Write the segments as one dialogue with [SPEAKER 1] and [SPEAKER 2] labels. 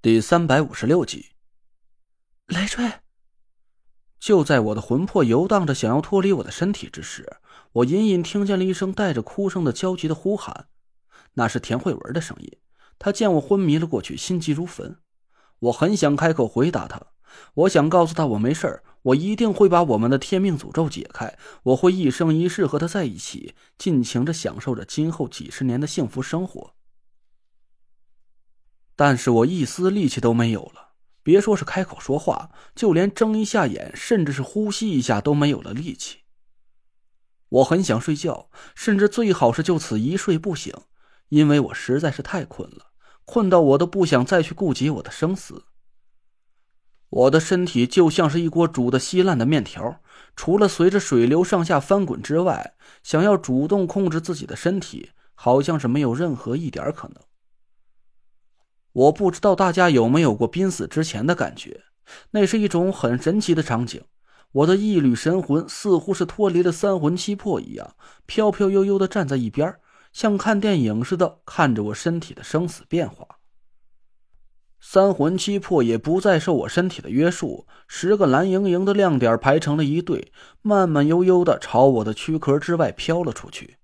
[SPEAKER 1] 第三百五十六集，
[SPEAKER 2] 雷锤。
[SPEAKER 1] 就在我的魂魄游荡着，想要脱离我的身体之时，我隐隐听见了一声带着哭声的焦急的呼喊，那是田慧文的声音。他见我昏迷了过去，心急如焚。我很想开口回答他，我想告诉他我没事我一定会把我们的天命诅咒解开，我会一生一世和他在一起，尽情的享受着今后几十年的幸福生活。但是我一丝力气都没有了，别说是开口说话，就连睁一下眼，甚至是呼吸一下都没有了力气。我很想睡觉，甚至最好是就此一睡不醒，因为我实在是太困了，困到我都不想再去顾及我的生死。我的身体就像是一锅煮的稀烂的面条，除了随着水流上下翻滚之外，想要主动控制自己的身体，好像是没有任何一点可能。我不知道大家有没有过濒死之前的感觉，那是一种很神奇的场景。我的一缕神魂似乎是脱离了三魂七魄一样，飘飘悠悠的站在一边，像看电影似的看着我身体的生死变化。三魂七魄也不再受我身体的约束，十个蓝莹莹的亮点排成了一队，慢慢悠悠的朝我的躯壳之外飘了出去。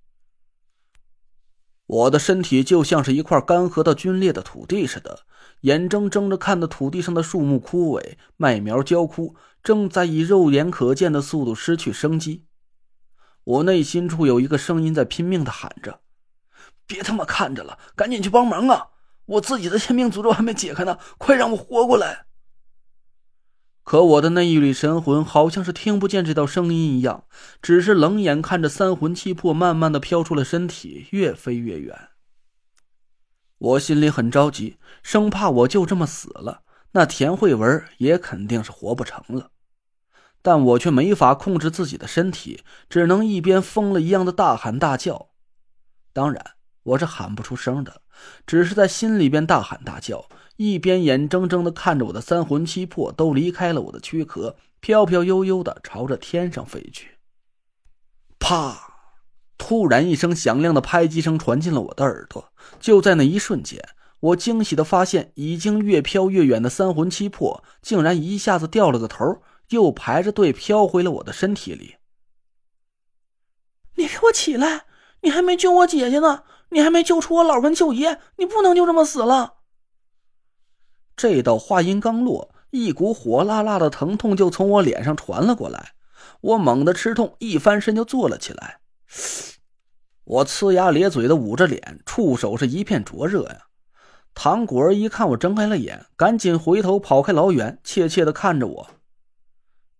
[SPEAKER 1] 我的身体就像是一块干涸到皲裂的土地似的，眼睁睁着看着土地上的树木枯萎，麦苗焦枯，正在以肉眼可见的速度失去生机。我内心处有一个声音在拼命的喊着：“别他妈看着了，赶紧去帮忙啊！我自己的天命诅咒还没解开呢，快让我活过来！”可我的那一缕神魂好像是听不见这道声音一样，只是冷眼看着三魂七魄慢慢的飘出了身体，越飞越远。我心里很着急，生怕我就这么死了，那田慧文也肯定是活不成了。但我却没法控制自己的身体，只能一边疯了一样的大喊大叫。当然，我是喊不出声的，只是在心里边大喊大叫。一边眼睁睁的看着我的三魂七魄都离开了我的躯壳，飘飘悠悠的朝着天上飞去。啪！突然一声响亮的拍击声传进了我的耳朵。就在那一瞬间，我惊喜的发现，已经越飘越远的三魂七魄竟然一下子掉了个头，又排着队飘回了我的身体里。
[SPEAKER 2] 你给我起来！你还没救我姐姐呢！你还没救出我老跟舅爷！你不能就这么死了！
[SPEAKER 1] 这道话音刚落，一股火辣辣的疼痛就从我脸上传了过来。我猛地吃痛，一翻身就坐了起来。我呲牙咧嘴的捂着脸，触手是一片灼热呀。唐果儿一看我睁开了眼，赶紧回头跑开老远，怯怯的看着我。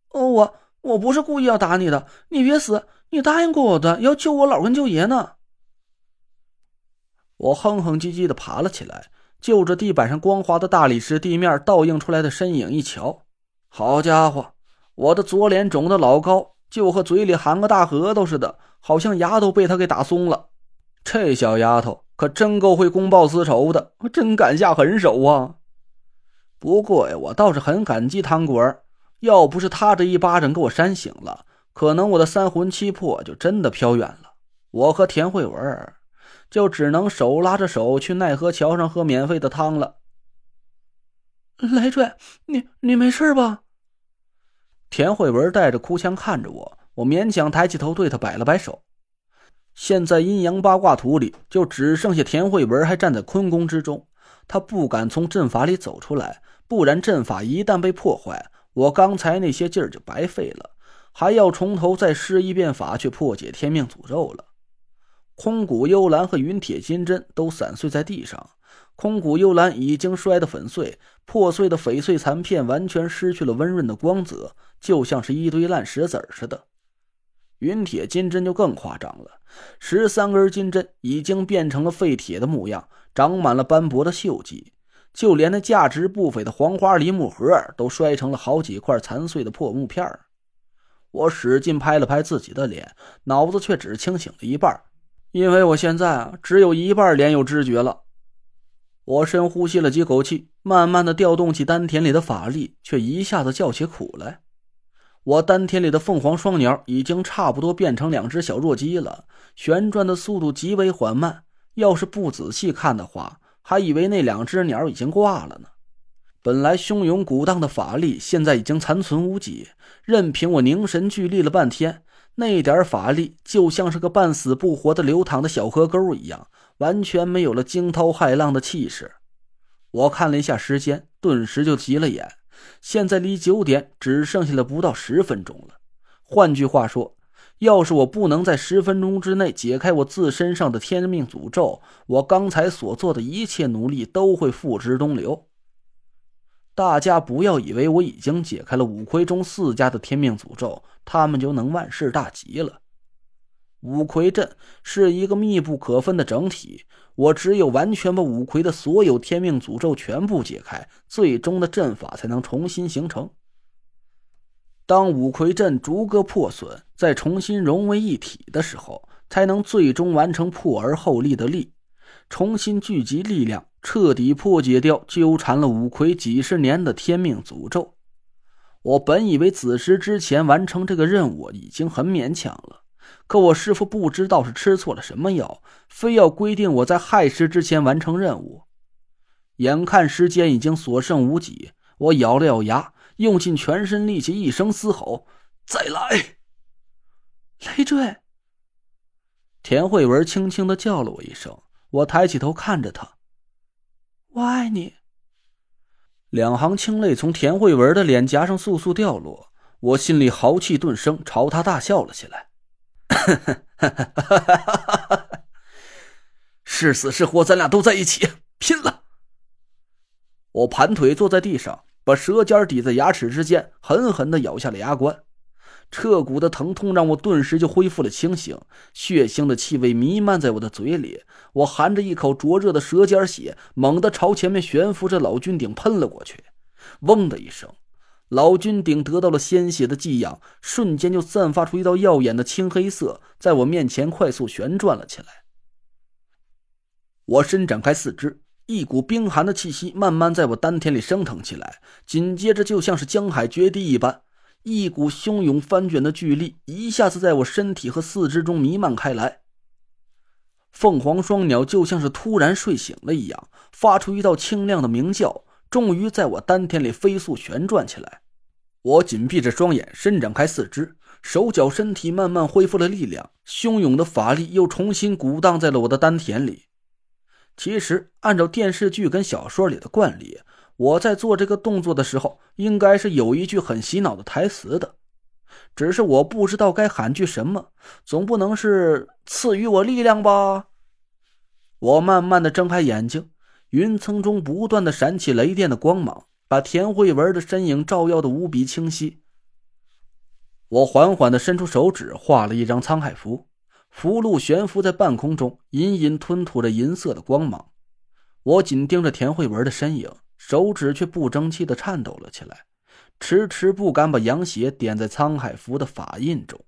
[SPEAKER 2] 哦，我我不是故意要打你的，你别死，你答应过我的，要救我老跟舅爷呢。
[SPEAKER 1] 我哼哼唧唧的爬了起来。就着地板上光滑的大理石地面倒映出来的身影一瞧，好家伙，我的左脸肿的老高，就和嘴里含个大核桃似的，好像牙都被他给打松了。这小丫头可真够会公报私仇的，真敢下狠手啊！不过呀，我倒是很感激汤果儿，要不是他这一巴掌给我扇醒了，可能我的三魂七魄就真的飘远了。我和田慧文就只能手拉着手去奈何桥上喝免费的汤了。
[SPEAKER 2] 来拽，你你没事吧？
[SPEAKER 1] 田慧文带着哭腔看着我，我勉强抬起头对他摆了摆手。现在阴阳八卦图里就只剩下田慧文还站在坤宫之中，他不敢从阵法里走出来，不然阵法一旦被破坏，我刚才那些劲儿就白费了，还要从头再施一遍法去破解天命诅咒了。空谷幽兰和云铁金针都散碎在地上，空谷幽兰已经摔得粉碎，破碎的翡翠残片完全失去了温润的光泽，就像是一堆烂石子似的。云铁金针就更夸张了，十三根金针已经变成了废铁的模样，长满了斑驳的锈迹，就连那价值不菲的黄花梨木盒都摔成了好几块残碎的破木片我使劲拍了拍自己的脸，脑子却只清醒了一半。因为我现在啊，只有一半脸有知觉了。我深呼吸了几口气，慢慢的调动起丹田里的法力，却一下子叫起苦来。我丹田里的凤凰双鸟已经差不多变成两只小弱鸡了，旋转的速度极为缓慢。要是不仔细看的话，还以为那两只鸟已经挂了呢。本来汹涌鼓荡的法力，现在已经残存无几。任凭我凝神聚力了半天，那点法力就像是个半死不活的流淌的小河沟一样，完全没有了惊涛骇浪的气势。我看了一下时间，顿时就急了眼。现在离九点只剩下了不到十分钟了。换句话说，要是我不能在十分钟之内解开我自身上的天命诅咒，我刚才所做的一切努力都会付之东流。大家不要以为我已经解开了五魁中四家的天命诅咒，他们就能万事大吉了。五魁阵是一个密不可分的整体，我只有完全把五魁的所有天命诅咒全部解开，最终的阵法才能重新形成。当五魁阵逐个破损，再重新融为一体的时候，才能最终完成破而后立的立，重新聚集力量。彻底破解掉纠缠了五魁几十年的天命诅咒。我本以为子时之前完成这个任务已经很勉强了，可我师傅不知道是吃错了什么药，非要规定我在亥时之前完成任务。眼看时间已经所剩无几，我咬了咬牙，用尽全身力气，一声嘶吼：“再来！”
[SPEAKER 2] 累赘。
[SPEAKER 1] 田慧文轻轻的叫了我一声，我抬起头看着他。
[SPEAKER 2] 我爱你。
[SPEAKER 1] 两行清泪从田慧文的脸颊上簌簌掉落，我心里豪气顿生，朝他大笑了起来。是死是活，咱俩都在一起，拼了！我盘腿坐在地上，把舌尖抵在牙齿之间，狠狠的咬下了牙关。彻骨的疼痛让我顿时就恢复了清醒，血腥的气味弥漫在我的嘴里。我含着一口灼热的舌尖血，猛地朝前面悬浮着老君鼎喷了过去。嗡的一声，老君鼎得到了鲜血的寄养，瞬间就散发出一道耀眼的青黑色，在我面前快速旋转了起来。我伸展开四肢，一股冰寒的气息慢慢在我丹田里升腾起来，紧接着就像是江海决堤一般。一股汹涌翻卷的巨力一下子在我身体和四肢中弥漫开来。凤凰双鸟就像是突然睡醒了一样，发出一道清亮的鸣叫，终于在我丹田里飞速旋转起来。我紧闭着双眼，伸展开四肢，手脚身体慢慢恢复了力量，汹涌的法力又重新鼓荡在了我的丹田里。其实，按照电视剧跟小说里的惯例。我在做这个动作的时候，应该是有一句很洗脑的台词的，只是我不知道该喊句什么，总不能是赐予我力量吧？我慢慢的睁开眼睛，云层中不断的闪起雷电的光芒，把田慧文的身影照耀的无比清晰。我缓缓的伸出手指，画了一张沧海符，符箓悬浮在半空中，隐隐吞吐着银色的光芒。我紧盯着田慧文的身影。手指却不争气的颤抖了起来，迟迟不敢把羊血点在沧海符的法印中。